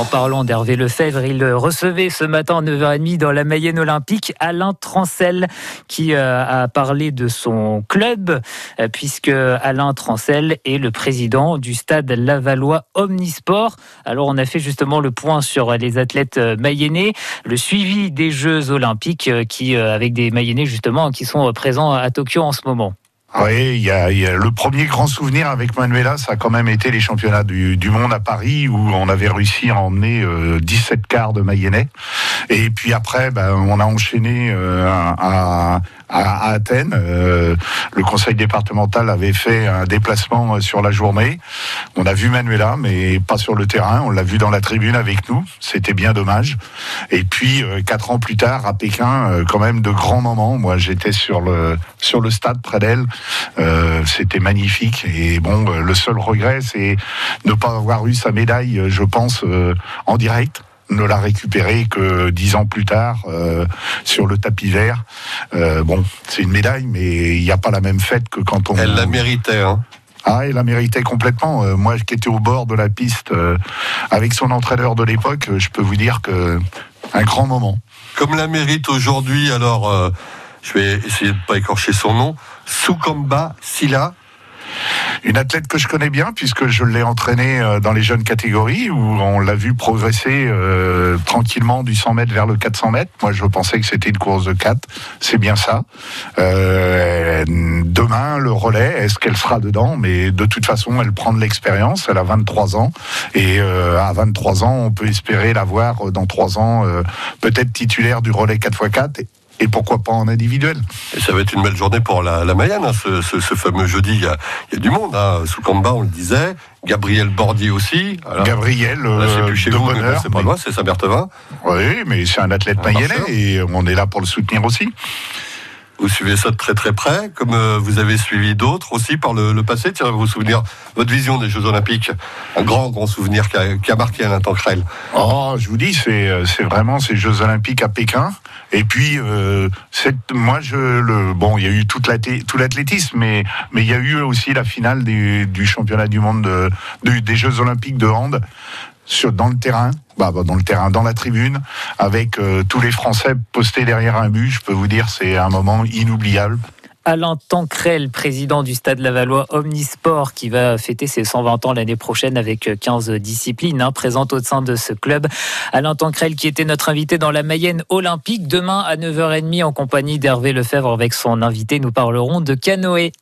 en parlant d'Hervé Lefebvre, il recevait ce matin à 9h30 dans la Mayenne Olympique Alain Trancel qui euh, a parlé de son club euh, puisque Alain Trancel est le président du stade Lavallois Omnisport. Alors on a fait justement le point sur les athlètes euh, mayennais, le suivi des Jeux Olympiques qui avec des mayennais justement qui sont présents à Tokyo en ce moment. Oui, il y, a, le premier grand souvenir avec Manuela, ça a quand même été les championnats du, monde à Paris où on avait réussi à emmener 17 quarts de Mayennais. Et puis après, ben, on a enchaîné à, à, Athènes. Euh, le conseil départemental avait fait un déplacement euh, sur la journée. On a vu Manuela, mais pas sur le terrain. On l'a vu dans la tribune avec nous. C'était bien dommage. Et puis euh, quatre ans plus tard, à Pékin, quand même de grands moments. Moi, j'étais sur le sur le stade près d'elle. C'était magnifique. Et bon, le seul regret, c'est ne pas avoir eu sa médaille, je pense, en direct ne l'a récupéré que dix ans plus tard euh, sur le tapis vert. Euh, bon, c'est une médaille, mais il n'y a pas la même fête que quand on. Elle la méritait, hein. Ah, elle la méritait complètement. Euh, moi, qui étais au bord de la piste avec son entraîneur de l'époque, je peux vous dire que un grand moment. Comme la mérite aujourd'hui, alors je vais essayer de ne pas écorcher son nom, Soukamba Silla, une athlète que je connais bien puisque je l'ai entraînée euh, dans les jeunes catégories où on l'a vu progresser euh, tranquillement du 100 mètres vers le 400 mètres. Moi, je pensais que c'était une course de 4. C'est bien ça. Euh, demain, le relais, est-ce qu'elle sera dedans? Mais de toute façon, elle prend de l'expérience. Elle a 23 ans et à 23 ans, on peut espérer la voir dans 3 ans peut-être titulaire du relais 4x4 et pourquoi pas en individuel. Et ça va être une belle journée pour la, Mayenne, hein, ce, fameux jeudi. Il y a, du monde. Hein. Sous on le disait. Gabriel Bordier aussi. Gabriel, c'est plus chez vous, c'est pas loin, c'est Saint-Berthevin. Oui, mais c'est un athlète mayennais et on est là pour le soutenir aussi. Vous suivez ça de très très près, comme euh, vous avez suivi d'autres aussi par le, passé. Tiens, vous souvenir, votre vision des Jeux Olympiques, un grand grand souvenir qui a, qui a Tancrel. Oh, je vous dis, c'est euh, c'est vraiment ces Jeux Olympiques à Pékin. Et puis, euh, moi, je le bon, il y a eu tout l'athlétisme, mais mais il y a eu aussi la finale du, du championnat du monde des Jeux Olympiques de hand sur, dans le terrain, bah, bah, dans le terrain, dans la tribune, avec euh, tous les Français postés derrière un but. Je peux vous dire, c'est un moment inoubliable. Alain Tancrel, président du Stade Lavallois Omnisport, qui va fêter ses 120 ans l'année prochaine avec 15 disciplines hein, présentes au sein de ce club. Alain Tancrel, qui était notre invité dans la Mayenne olympique, demain à 9h30 en compagnie d'Hervé Lefebvre avec son invité, nous parlerons de canoë.